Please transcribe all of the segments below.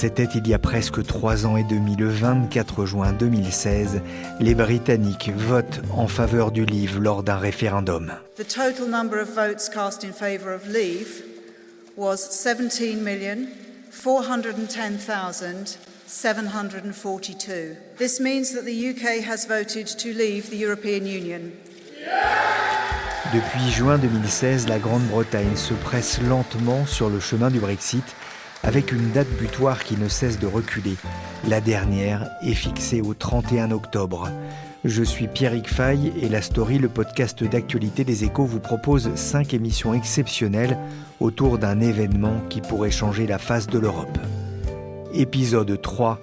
C'était il y a presque trois ans et demi, le 24 juin 2016, les Britanniques votent en faveur du livre lors d'un référendum. The total number of votes cast in favor of leave was 17 410,742. This means that the UK has voted to leave the European Union. Depuis juin 2016, la Grande-Bretagne se presse lentement sur le chemin du Brexit avec une date butoir qui ne cesse de reculer. La dernière est fixée au 31 octobre. Je suis Pierrick Fay et La Story, le podcast d'actualité des échos, vous propose cinq émissions exceptionnelles autour d'un événement qui pourrait changer la face de l'Europe. Épisode 3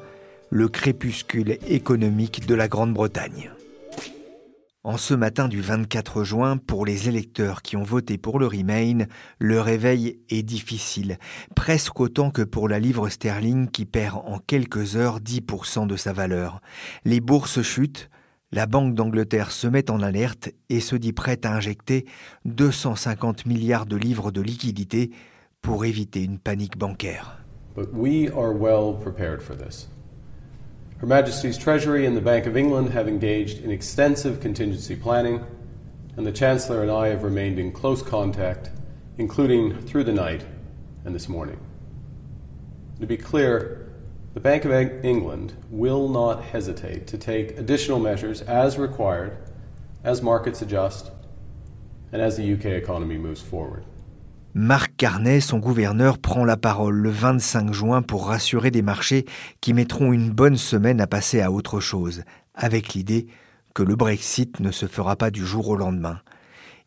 Le crépuscule économique de la Grande-Bretagne. En ce matin du 24 juin, pour les électeurs qui ont voté pour le Remain, le réveil est difficile, presque autant que pour la livre sterling qui perd en quelques heures 10% de sa valeur. Les bourses chutent, la Banque d'Angleterre se met en alerte et se dit prête à injecter 250 milliards de livres de liquidités pour éviter une panique bancaire. But we are well prepared for this. Her Majesty's Treasury and the Bank of England have engaged in extensive contingency planning, and the Chancellor and I have remained in close contact, including through the night and this morning. To be clear, the Bank of England will not hesitate to take additional measures as required as markets adjust and as the UK economy moves forward. Marc Carnet, son gouverneur, prend la parole le 25 juin pour rassurer des marchés qui mettront une bonne semaine à passer à autre chose, avec l'idée que le Brexit ne se fera pas du jour au lendemain.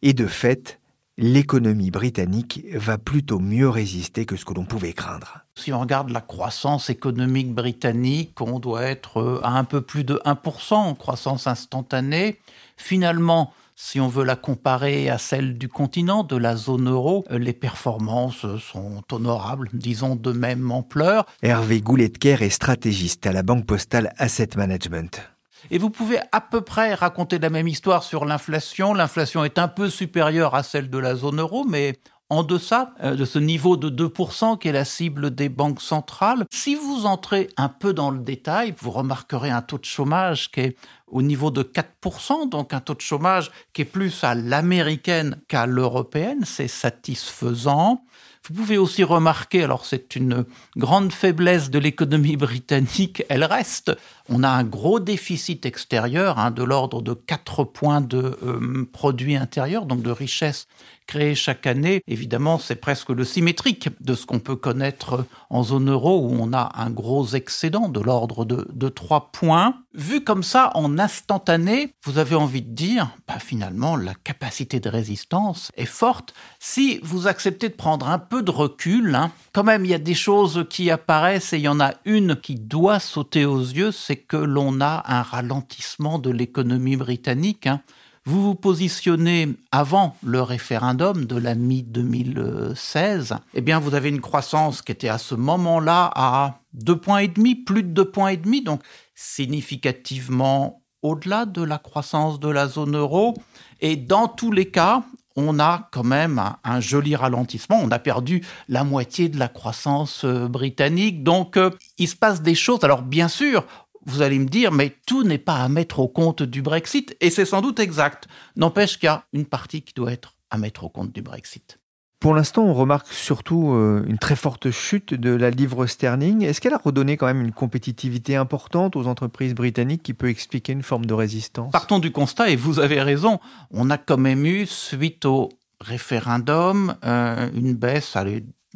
Et de fait, l'économie britannique va plutôt mieux résister que ce que l'on pouvait craindre. Si on regarde la croissance économique britannique, on doit être à un peu plus de 1% en croissance instantanée. Finalement, si on veut la comparer à celle du continent, de la zone euro, euh, les performances sont honorables, disons de même ampleur. Hervé Gouletker est stratégiste à la Banque Postale Asset Management. Et vous pouvez à peu près raconter la même histoire sur l'inflation. L'inflation est un peu supérieure à celle de la zone euro, mais en deçà euh, de ce niveau de 2% qui est la cible des banques centrales. Si vous entrez un peu dans le détail, vous remarquerez un taux de chômage qui est au niveau de 4%, donc un taux de chômage qui est plus à l'américaine qu'à l'européenne, c'est satisfaisant. Vous pouvez aussi remarquer, alors c'est une grande faiblesse de l'économie britannique, elle reste. On a un gros déficit extérieur hein, de l'ordre de 4 points de euh, produit intérieur, donc de richesse créée chaque année. Évidemment, c'est presque le symétrique de ce qu'on peut connaître en zone euro où on a un gros excédent de l'ordre de, de 3 points. Vu comme ça, en instantané, vous avez envie de dire, bah, finalement, la capacité de résistance est forte. Si vous acceptez de prendre un peu de recul, hein, quand même, il y a des choses qui apparaissent et il y en a une qui doit sauter aux yeux, c'est que l'on a un ralentissement de l'économie britannique. Hein. Vous vous positionnez avant le référendum de la mi-2016, eh bien vous avez une croissance qui était à ce moment-là à deux points et demi, plus de deux points et demi, donc significativement au-delà de la croissance de la zone euro. Et dans tous les cas, on a quand même un, joli ralentissement. On a perdu la moitié de la croissance euh, britannique. Donc, euh, il se passe des choses. Alors, bien sûr, vous allez me dire, mais tout n'est pas à mettre au compte du Brexit. Et c'est sans doute exact. N'empêche qu'il y a une partie qui doit être à mettre au compte du Brexit. Pour l'instant, on remarque surtout euh, une très forte chute de la livre sterling. Est-ce qu'elle a redonné quand même une compétitivité importante aux entreprises britanniques qui peut expliquer une forme de résistance? Partons du constat, et vous avez raison, on a quand même eu, suite au référendum, euh, une baisse à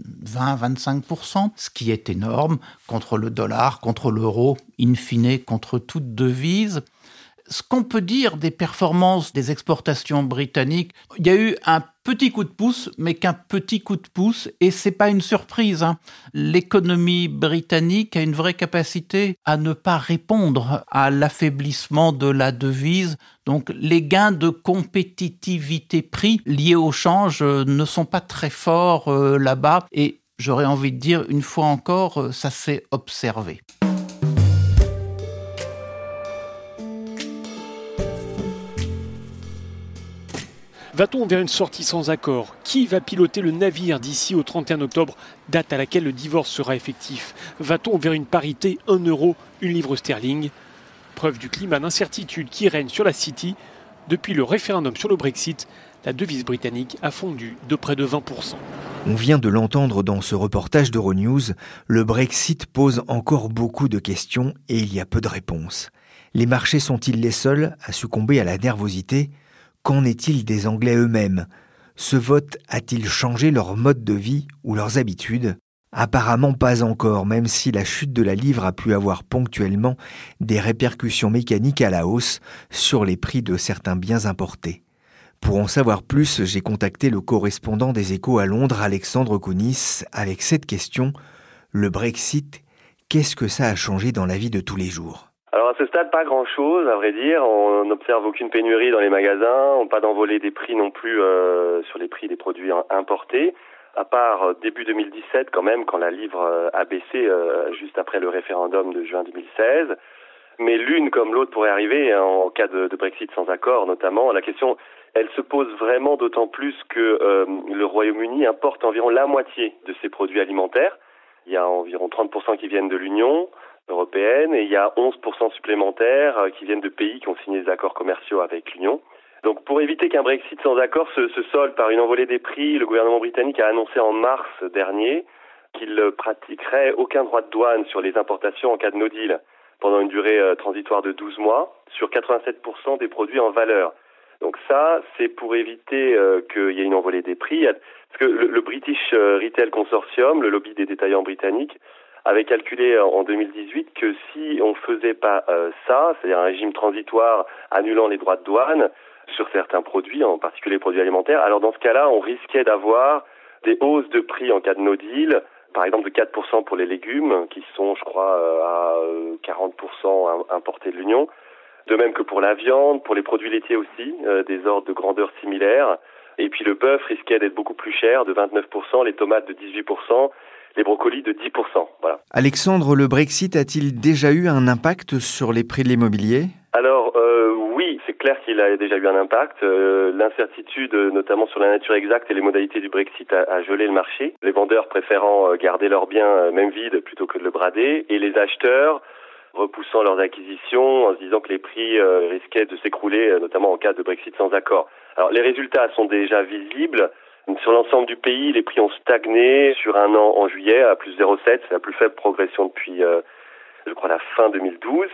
20-25%, ce qui est énorme contre le dollar, contre l'euro, in fine, contre toute devise. Ce qu'on peut dire des performances des exportations britanniques, il y a eu un petit coup de pouce, mais qu'un petit coup de pouce, et c'est pas une surprise. Hein. L'économie britannique a une vraie capacité à ne pas répondre à l'affaiblissement de la devise. Donc les gains de compétitivité prix liés au change euh, ne sont pas très forts euh, là-bas, et j'aurais envie de dire une fois encore, euh, ça s'est observé. Va-t-on vers une sortie sans accord Qui va piloter le navire d'ici au 31 octobre, date à laquelle le divorce sera effectif Va-t-on vers une parité 1 euro, une livre sterling Preuve du climat d'incertitude qui règne sur la City. Depuis le référendum sur le Brexit, la devise britannique a fondu de près de 20%. On vient de l'entendre dans ce reportage d'Euronews, le Brexit pose encore beaucoup de questions et il y a peu de réponses. Les marchés sont-ils les seuls à succomber à la nervosité? Qu'en est-il des Anglais eux-mêmes? Ce vote a-t-il changé leur mode de vie ou leurs habitudes? Apparemment pas encore, même si la chute de la livre a pu avoir ponctuellement des répercussions mécaniques à la hausse sur les prix de certains biens importés. Pour en savoir plus, j'ai contacté le correspondant des échos à Londres, Alexandre Kounis, avec cette question. Le Brexit, qu'est-ce que ça a changé dans la vie de tous les jours? Alors à ce stade, pas grand-chose, à vrai dire. On n'observe aucune pénurie dans les magasins, pas d'envolée des prix non plus euh, sur les prix des produits importés, à part euh, début 2017 quand même, quand la livre euh, a baissé juste après le référendum de juin 2016. Mais l'une comme l'autre pourrait arriver hein, en cas de, de, Brexit sans accord, notamment. La question, elle se pose vraiment d'autant plus que le Royaume-Uni importe environ la moitié de ses produits alimentaires. Il y a environ 30% qui viennent de l'Union européenne et il y a 11% supplémentaires euh, qui viennent de pays qui ont signé des accords commerciaux avec l'Union. Donc pour éviter qu'un Brexit sans accord se, solde par une envolée des prix, le gouvernement britannique a annoncé en mars dernier qu'il pratiquerait aucun droit de douane sur les importations en cas de no deal pendant une durée euh, transitoire de 12 mois sur 87% des produits en valeur. Donc ça, c'est pour éviter euh, qu'il y ait une envolée des prix. Parce que le British Retail Consortium, le lobby des détaillants britanniques, avait calculé en 2018 que si on faisait pas euh, ça, c'est-à-dire un régime transitoire annulant les droits de douane sur certains produits, en particulier les produits alimentaires, alors dans ce cas-là, on risquait d'avoir des hausses de prix en cas de no deal, par exemple de 4% pour les légumes, qui sont, je crois, euh, à 40% euh, importés de l'Union. De même que pour la viande, pour les produits laitiers aussi, des ordres de grandeur similaires. Et puis le bœuf risquait d'être beaucoup plus cher, de 29%, les tomates de 18%, les brocolis de 10%. Voilà. Alexandre, le Brexit a-t-il déjà eu un impact sur les prix de l'immobilier? Alors euh, oui, c'est clair qu'il a déjà eu un impact. Euh, l'incertitude, notamment sur la nature exacte et les modalités du Brexit, a, a gelé le marché. Les vendeurs préférant euh, garder leurs biens euh, même vides plutôt que de le brader, et les acheteurs repoussant leurs acquisitions en se disant que les prix risquaient de s'écrouler, notamment en cas de Brexit sans accord. Alors les résultats sont déjà visibles. Sur l'ensemble du pays, les prix ont stagné sur un an en juillet à plus 0,7. C'est la plus faible progression depuis, euh, je crois, la fin 2012.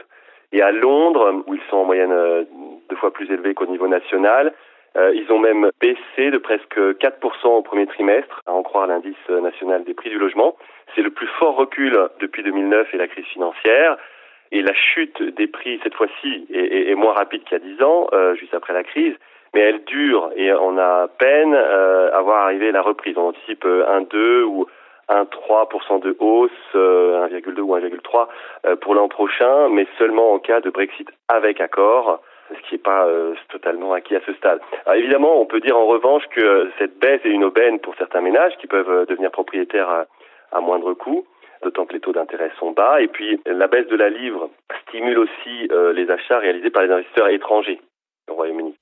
Et à Londres, où ils sont en moyenne euh, deux fois plus élevés qu'au niveau national, euh, ils ont même baissé de presque 4% au premier trimestre, à en croire l'indice national des prix du logement. C'est le plus fort recul depuis 2009 et la crise financière. Et la chute des prix, cette fois-ci, est, est, moins rapide qu'il y a 10 ans, juste après la crise mais elle dure et on a peine euh, à voir arriver la reprise. On anticipe euh, un 2 ou un 3% de hausse, euh, 1,2 ou 1,3 euh, pour l'an prochain, mais seulement en cas de Brexit avec accord, ce qui n'est pas euh, totalement acquis à ce stade. Alors évidemment, on peut dire en revanche que cette baisse est une aubaine pour certains ménages qui peuvent devenir propriétaires à, à moindre coût d'autant que les taux d'intérêt sont bas. Et puis, la baisse de la livre stimule aussi les achats réalisés par les investisseurs étrangers.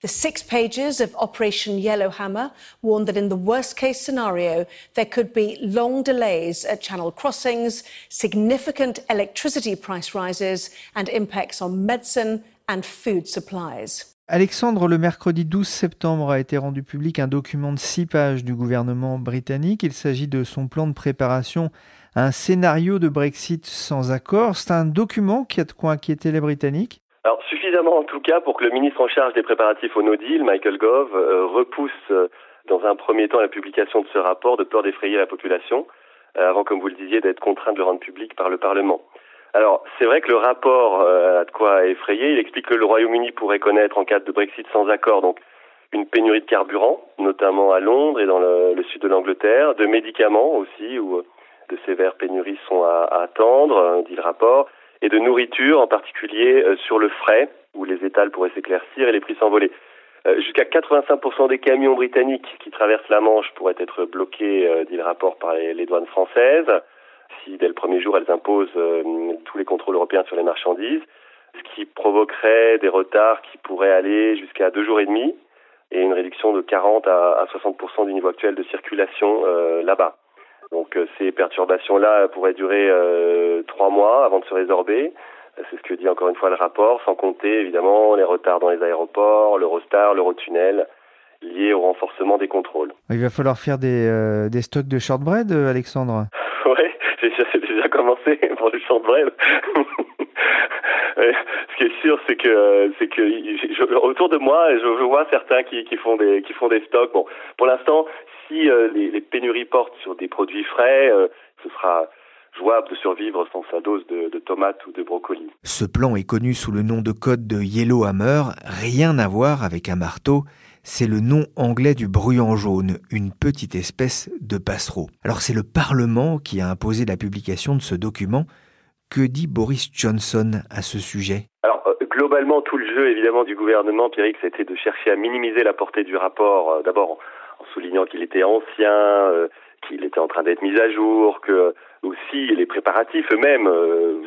The six pages of Operation Yellowhammer warned that in the worst case scenario, there could be long delays at channel crossings, significant electricity price rises, and impacts on medicine and food supplies. Alexandre, le mercredi 12 septembre a été rendu public un document de six pages du gouvernement britannique. Il s'agit de son plan de préparation à un scénario de Brexit sans accord. C'est un document qui a de quoi inquiéter les Britanniques Alors suffisamment en tout cas pour que le ministre en charge des préparatifs au no deal, Michael Gove, euh, repousse euh, dans un premier temps la publication de ce rapport de peur d'effrayer la population, euh, avant, comme vous le disiez, d'être contraint de le rendre public par le Parlement. Alors, c'est vrai que le rapport a de quoi effrayer. Il explique que le Royaume-Uni pourrait connaître, en cas de Brexit sans accord, donc une pénurie de carburant, notamment à Londres et dans le, sud de l'Angleterre, de médicaments aussi, où de sévères pénuries sont à, attendre, dit le rapport, et de nourriture, en particulier sur le frais, où les étals pourraient s'éclaircir et les prix s'envoler. Jusqu'à 85% des camions britanniques qui traversent la Manche pourraient être bloqués, dit le rapport, par les douanes françaises si dès le premier jour elles imposent euh, tous les contrôles européens sur les marchandises, ce qui provoquerait des retards qui pourraient aller jusqu'à deux jours et demi et une réduction de 40 à, 60% du niveau actuel de circulation euh, là-bas. Donc euh, ces perturbations-là pourraient durer trois mois avant de se résorber. C'est ce que dit encore une fois le rapport, sans compter évidemment les retards dans les aéroports, l'Eurostar, l'Eurotunnel, liés au renforcement des contrôles. Il va falloir faire des, des stocks de shortbread, Alexandre? Oui, j'ai déjà commencé pour le shortbread. Ce qui est sûr, c'est que c'est que autour de moi, je, vois certains qui, qui, font des qui font des stocks. Bon, pour l'instant, si euh, les, les, pénuries portent sur des produits frais, euh, ce sera jouable de survivre sans sa dose de, de tomates ou de brocolis. Ce plan est connu sous le nom de code de Yellow Hammer, rien à voir avec un marteau c'est le nom anglais du bruyant jaune, une petite espèce de passereau. Alors c'est le Parlement qui a imposé la publication de ce document. Que dit Boris Johnson à ce sujet? Alors euh, globalement, tout le jeu évidemment du gouvernement, Pierrick, c'était de chercher à minimiser la portée du rapport, euh, d'abord en, soulignant qu'il était ancien, euh, qu'il était en train d'être mis à jour, que aussi les préparatifs eux-mêmes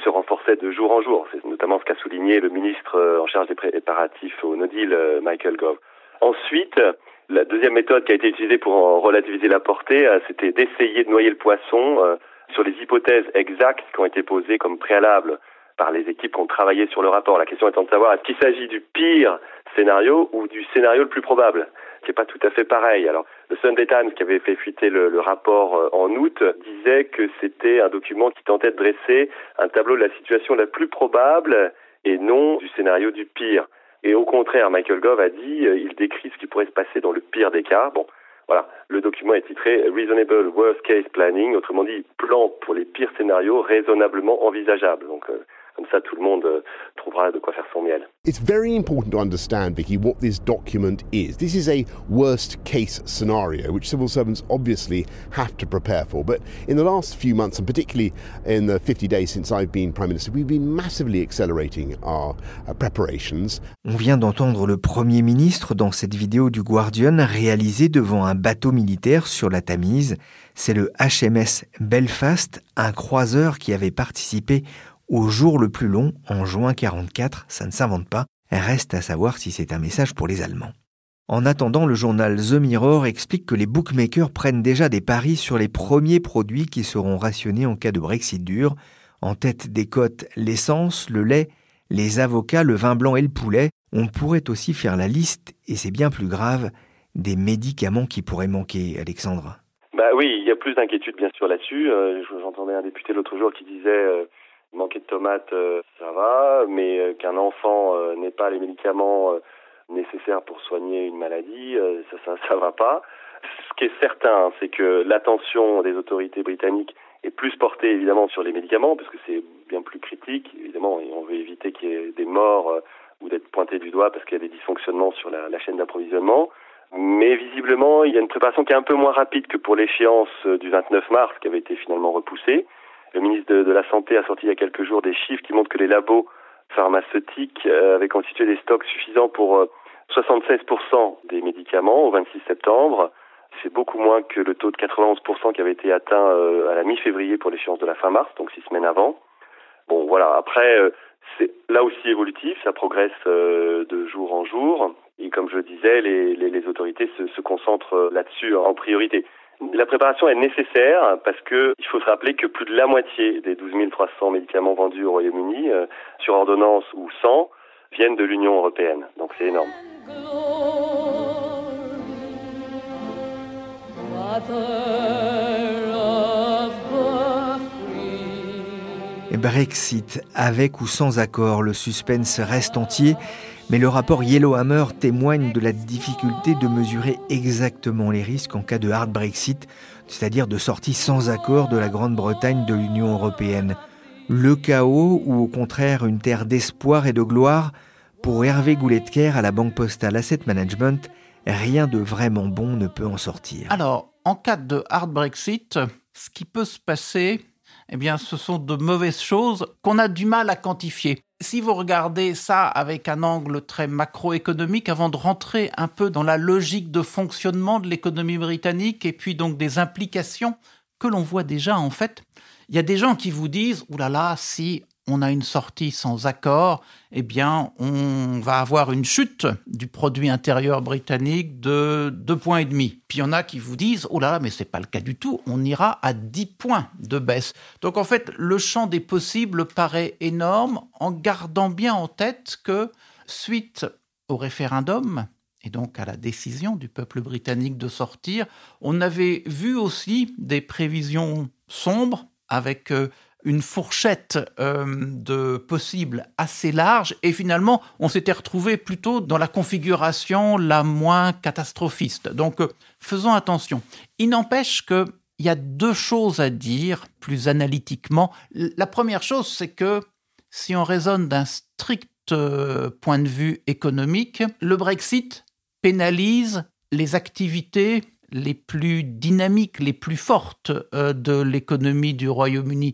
se renforçaient de jour en jour. C'est notamment ce qu'a souligné le ministre en charge des préparatifs au No Deal, Michael Gove. Ensuite, la deuxième méthode qui a été utilisée pour relativiser la portée, euh, c'était d'essayer de noyer le poisson euh, sur les hypothèses exactes qui ont été posées comme préalables par les équipes qui ont travaillé sur le rapport. La question étant de savoir est-ce qu'il s'agit du pire scénario ou du scénario le plus probable? Qui n'est pas tout à fait pareil. Alors, le Sunday Times, qui avait fait fuiter le, rapport euh, en août, disait que c'était un document qui tentait de dresser un tableau de la situation la plus probable et non du scénario du pire. Et au contraire, Michael Gove a dit, euh, il décrit ce qui pourrait se passer dans le pire des cas. Bon, voilà, le document est titré Reasonable Worst Case Planning, autrement dit, plan pour les pires scénarios raisonnablement envisageables. Donc, euh, Comme ça, tout le monde euh, trouvera de quoi faire son miel. It's very important to understand, Vicky, what this document is. This is a worst case scenario, which civil servants obviously have to prepare for. But in the last few months, and particularly in the 50 days since I've been Prime Minister, we've been massively accelerating our uh, preparations. On vient d'entendre le Premier ministre dans cette vidéo du Guardian réalisée devant un bateau militaire sur la Tamise. C'est le HMS Belfast, un croiseur qui avait participé au jour le plus long, en juin 44, ça ne s'invente pas, reste à savoir si c'est un message pour les Allemands. En attendant, le journal The Mirror explique que les bookmakers prennent déjà des paris sur les premiers produits qui seront rationnés en cas de Brexit dur. En tête des cotes, l'essence, le lait, les avocats, le vin blanc et le poulet. On pourrait aussi faire la liste, et c'est bien plus grave, des médicaments qui pourraient manquer, Alexandre. Bah oui, il y a plus d'inquiétude bien sûr là-dessus. Euh, j'entendais un député l'autre jour qui disait euh, manquer de tomates, euh, ça va, mais euh, qu'un enfant euh, n'ait pas les médicaments nécessaires pour soigner une maladie, ça, ça, ça va pas. Ce qui est certain, c'est que l'attention des autorités britanniques est plus portée évidemment sur les médicaments, parce que c'est bien plus critique, évidemment, et on veut éviter qu'il y ait des morts ou d'être pointé du doigt parce qu'il y a des dysfonctionnements sur la, la chaîne d'approvisionnement. Mais visiblement, il y a une préparation qui est un peu moins rapide que pour l'échéance du 29 mars, qui avait été finalement repoussée. Le ministre de, la Santé a sorti il y a quelques jours des chiffres qui montrent que les labos pharmaceutiques euh, avaient constitué des stocks suffisants pour 76% euh, des médicaments au 26 septembre. C'est beaucoup moins que le taux de 91% qui avait été atteint euh, à la mi-février pour l'échéance de la fin mars, donc six semaines avant. Bon, voilà. Après, c'est là aussi évolutif, ça progresse de jour en jour. Et comme je le disais, les, autorités se, se concentrent là-dessus en priorité. La préparation est nécessaire parce que il faut se rappeler que plus de la moitié des 12 300 médicaments vendus au Royaume-Uni, euh, sur ordonnance ou sans, viennent de l'Union européenne. Donc c'est énorme. Brexit, avec ou sans accord, le suspense reste entier, mais le rapport Yellowhammer témoigne de la difficulté de mesurer exactement les risques en cas de hard Brexit, c'est-à-dire de sortie sans accord de la Grande-Bretagne de l'Union européenne. Le chaos ou au contraire une terre d'espoir et de gloire Pour Hervé Gouletker à la Banque Postale Asset Management, rien de vraiment bon ne peut en sortir. Alors, en cas de hard Brexit, ce qui peut se passer, eh bien, ce sont de mauvaises choses qu'on a du mal à quantifier. Si vous regardez ça avec un angle très macroéconomique, avant de rentrer un peu dans la logique de fonctionnement de l'économie britannique et puis donc des implications que l'on voit déjà en fait, il y a des gens qui vous disent, oulala, là là, si on a une sortie sans accord, eh bien, on va avoir une chute du produit intérieur britannique de 2,5 points. Puis il y en a qui vous disent, oh là là, mais c'est pas le cas du tout, on ira à 10 points de baisse. Donc en fait, le champ des possibles paraît énorme en gardant bien en tête que suite au référendum, et donc à la décision du peuple britannique de sortir, on avait vu aussi des prévisions sombres avec euh, une fourchette euh, de possibles assez large et finalement on s'était retrouvé plutôt dans la configuration la moins catastrophiste. Donc euh, faisons attention. Il n'empêche que il y a deux choses à dire plus analytiquement. La première chose, c'est que si on raisonne d'un strict euh, point de vue économique, le Brexit pénalise les activités les plus dynamiques, les plus fortes de l'économie du Royaume-Uni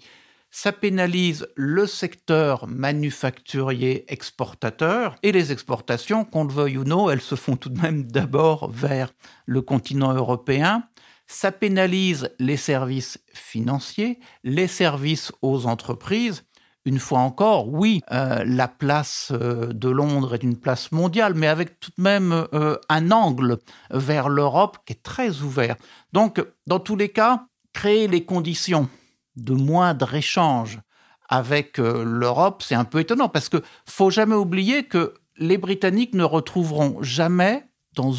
ça pénalise le secteur manufacturier exportateur et les exportations, qu'on le veuille ou non, elles se font tout de même d'abord vers le continent européen. Ça pénalise les services financiers, les services aux entreprises. Une fois encore, oui, euh, la place euh, de Londres est une place mondiale, mais avec tout de même euh, un angle vers l'Europe qui est très ouvert. Donc, dans tous les cas, créer les conditions de moindre échange avec euh, l'Europe, c'est un peu étonnant parce que faut jamais oublier que les Britanniques ne retrouveront jamais dans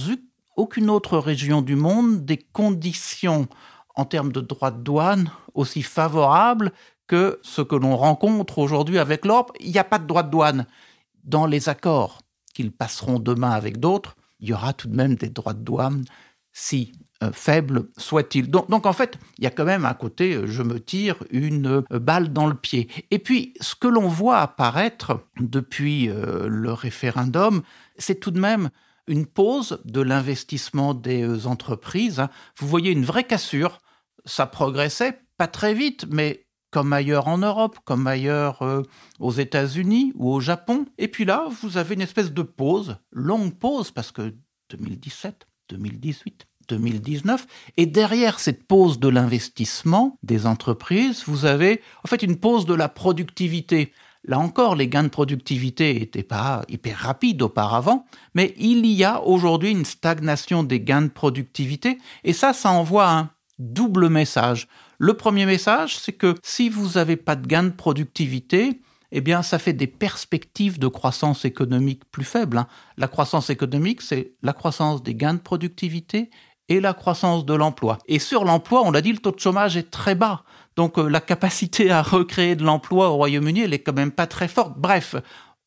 aucune autre région du monde des conditions en termes de droits de douane aussi favorables que ce que l'on rencontre aujourd'hui avec l'Europe. Il n'y a pas de droits de douane. Dans les accords qu'ils passeront demain avec d'autres, il y aura tout de même des droits de douane si faible soit-il. Donc, en fait, il y a quand même un côté euh, je me tire une euh, balle dans le pied. Et puis ce que l'on voit apparaître depuis le référendum, c'est tout de même une pause de l'investissement des entreprises. Hein. Vous voyez une vraie cassure, ça progressait pas très vite, mais comme ailleurs en Europe, comme ailleurs aux États-Unis ou au Japon. Et puis là, vous avez une espèce de pause, longue pause, parce que 2017, 2018, 2019. Et derrière cette pause de l'investissement des entreprises, vous avez en fait une pause de la productivité. Là encore, les gains de productivité n'étaient pas hyper rapides auparavant, mais il y a aujourd'hui une stagnation des gains de productivité, et ça, ça envoie un double message. Le premier message, c'est que si vous n'avez pas de gains de productivité, eh bien, ça fait des perspectives de croissance économique plus faibles. Hein. La croissance économique, c'est la croissance des gains de productivité et la croissance de l'emploi. Et sur l'emploi, on l'a dit, le taux de chômage est très bas. Donc euh, la capacité à recréer de l'emploi au Royaume-Uni, elle est quand même pas très forte. Bref,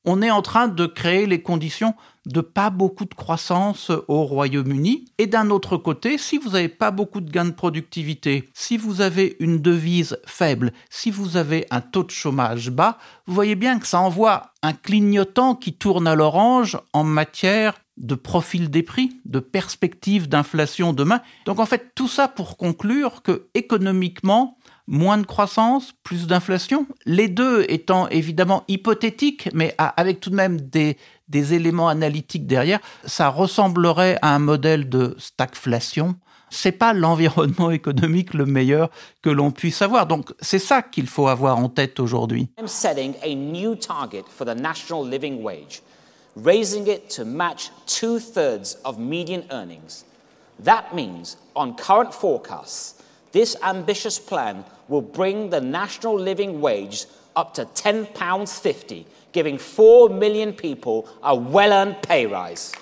on est en train de créer les conditions de pas beaucoup de croissance au Royaume-Uni. Et d'un autre côté, si vous n'avez pas beaucoup de gains de productivité, si vous avez une devise faible, si vous avez un taux de chômage bas, vous voyez bien que ça envoie un clignotant qui tourne à l'orange en matière de profil des prix, de perspective d'inflation demain. Donc en fait, tout ça pour conclure que économiquement, moins de croissance, plus d'inflation, les deux étant évidemment hypothétiques, mais avec tout de même des, des éléments analytiques derrière, ça ressemblerait à un modèle de stagflation. C'est pas l'environnement économique le meilleur que l'on puisse avoir. Donc c'est ça qu'il faut avoir en tête aujourd'hui. raising it to match two thirds of median earnings. That means, on current forecasts, this ambitious plan will bring the national living wage up to £10.50, giving 4 million people a well earned pay rise.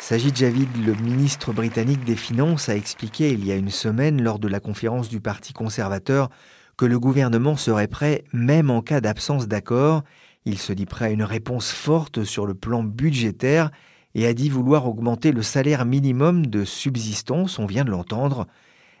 Sajid Javid, le ministre britannique des Finances, a expliqué il y a une semaine lors de la conférence du Parti conservateur que le gouvernement serait prêt même en cas d'absence d'accord. Il se dit prêt à une réponse forte sur le plan budgétaire et a dit vouloir augmenter le salaire minimum de subsistance, on vient de l'entendre.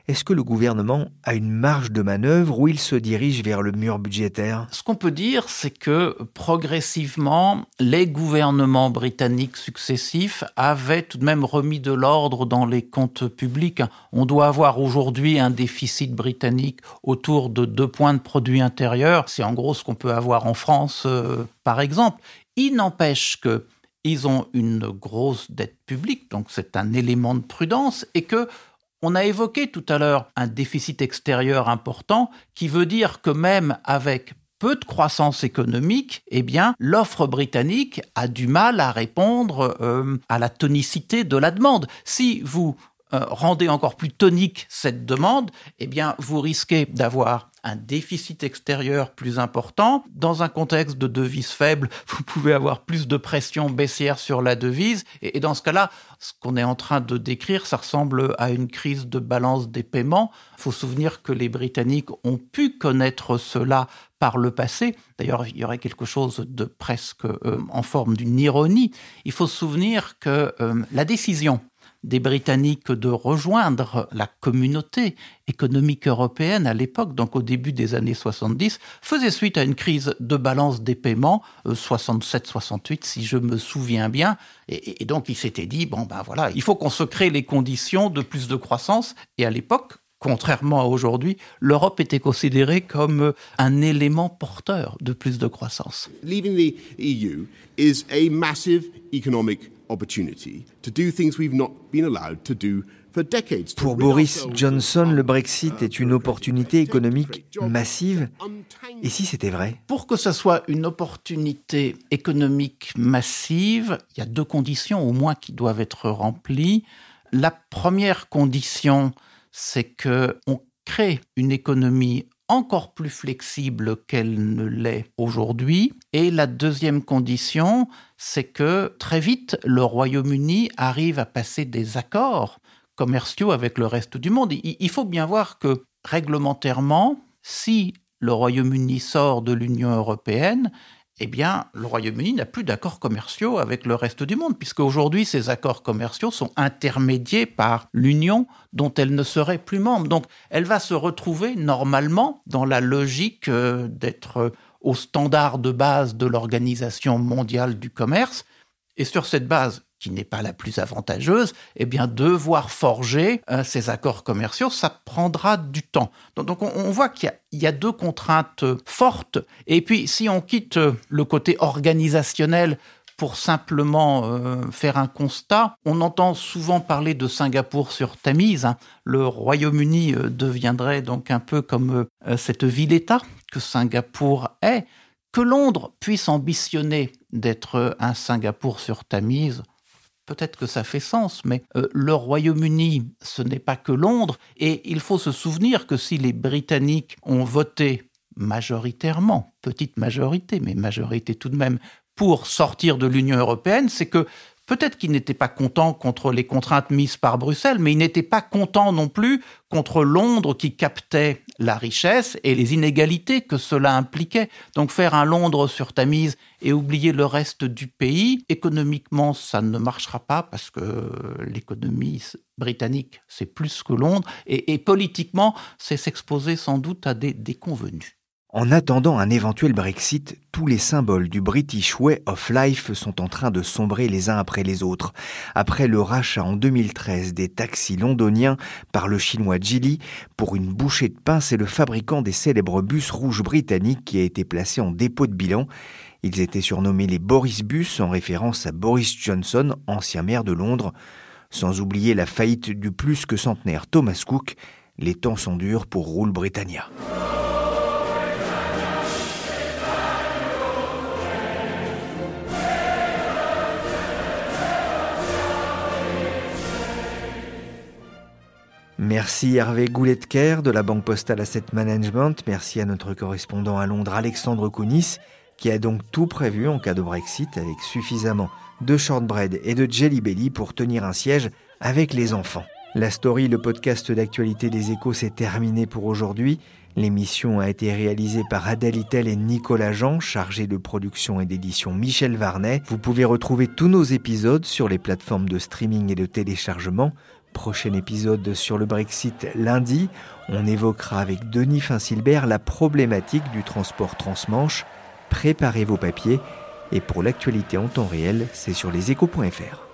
Est-ce que le gouvernement a une marge de manœuvre ou il se dirige vers le mur budgétaire? Ce qu'on peut dire, c'est que progressivement, les gouvernements britanniques successifs avaient tout de même remis de l'ordre dans les comptes publics. On doit avoir aujourd'hui un déficit britannique autour de 2 points de produit intérieur. C'est en gros ce qu'on peut avoir en France, euh, par exemple. Il n'empêche que ils ont une grosse dette publique, donc c'est un élément de prudence, et que on a évoqué tout à l'heure un déficit extérieur important qui veut dire que même avec peu de croissance économique, eh bien, l'offre britannique a du mal à répondre euh, à la tonicité de la demande. Si vous euh, rendez encore plus tonique cette demande, eh bien, vous risquez d'avoir un déficit extérieur plus important. Dans un contexte de devise faible, vous pouvez avoir plus de pression baissière sur la devise. Et, dans ce cas-là, ce qu'on est en train de décrire, ça ressemble à une crise de balance des paiements. Il faut souvenir que les Britanniques ont pu connaître cela par le passé. D'ailleurs, il y aurait quelque chose de presque euh, en forme d'une ironie. Il faut se souvenir que euh, la décision des Britanniques de rejoindre la communauté économique européenne à l'époque, donc au début des années 70, faisait suite à une crise de balance des paiements, 67-68 euh, si je me souviens bien, et, donc il s'était dit, bon ben voilà, il faut qu'on se crée les conditions de plus de croissance, et à l'époque, contrairement à aujourd'hui, l'Europe était considérée comme un élément porteur de plus de croissance. Leaving the EU is a massive economic pour Boris Johnson, le Brexit est une opportunité économique massive. Et si c'était vrai? Pour que ce soit une opportunité économique massive, il y a deux conditions au moins qui doivent être remplies. La première condition, c'est que on crée une économie encore plus flexible qu'elle ne l'est aujourd'hui. Et la deuxième condition, c'est que très vite, le Royaume-Uni arrive à passer des accords commerciaux avec le reste du monde. Il faut bien voir que réglementairement, si le Royaume-Uni sort de l'Union européenne, eh bien, le Royaume-Uni n'a plus d'accords commerciaux avec le reste du monde, puisque aujourd'hui, ces accords commerciaux sont intermédiés par l'Union dont elle ne serait plus membre. Donc, elle va se retrouver normalement dans la logique euh, d'être au standard de base de l'Organisation mondiale du commerce. Et sur cette base, qui n'est pas la plus avantageuse, eh bien, devoir forger euh, ces accords commerciaux, ça prendra du temps. Donc, on, voit qu'il y, a deux contraintes fortes. Et puis, si on quitte le côté organisationnel pour simplement euh, faire un constat, on entend souvent parler de Singapour sur Tamise. Hein. Le Royaume-Uni euh, deviendrait donc un peu comme cette ville-État que Singapour est. Que Londres puisse ambitionner d'être un Singapour sur Tamise, Peut-être que ça fait sens, mais euh, le Royaume-Uni, ce n'est pas que Londres, et il faut se souvenir que si les Britanniques ont voté majoritairement, petite majorité, mais majorité tout de même, pour sortir de l'Union européenne, c'est que Peut-être qu'il n'était pas content contre les contraintes mises par Bruxelles, mais il n'était pas content non plus contre Londres qui captait la richesse et les inégalités que cela impliquait. Donc faire un Londres sur Tamise et oublier le reste du pays, économiquement, ça ne marchera pas parce que l'économie britannique, c'est plus que Londres, et, politiquement, c'est s'exposer sans doute à des déconvenus. En attendant un éventuel Brexit, tous les symboles du British Way of Life sont en train de sombrer les uns après les autres. Après le rachat en 2013 des taxis londoniens par le chinois Geely, pour une bouchée de pain, c'est le fabricant des célèbres bus rouges britanniques qui a été placé en dépôt de bilan. Ils étaient surnommés les Boris Bus en référence à Boris Johnson, ancien maire de Londres. Sans oublier la faillite du plus que centenaire Thomas Cook, les temps sont durs pour Rule Britannia. Merci Hervé Gouletker de la Banque Postale Asset Management. Merci à notre correspondant à Londres, Alexandre Kounis, qui a donc tout prévu en cas de Brexit avec suffisamment de shortbread et de jelly belly pour tenir un siège avec les enfants. La story, le podcast d'actualité des échos, s'est terminé pour aujourd'hui. L'émission a été réalisée par Adèle Itel et Nicolas Jean, chargé de production et d'édition Michel Varnet. Vous pouvez retrouver tous nos épisodes sur les plateformes de streaming et de téléchargement. Prochain épisode sur le Brexit lundi. On évoquera avec Denis Finsilbert la problématique du transport transmanche. Préparez vos papiers. Et pour l'actualité en temps réel, c'est sur leséchos.fr.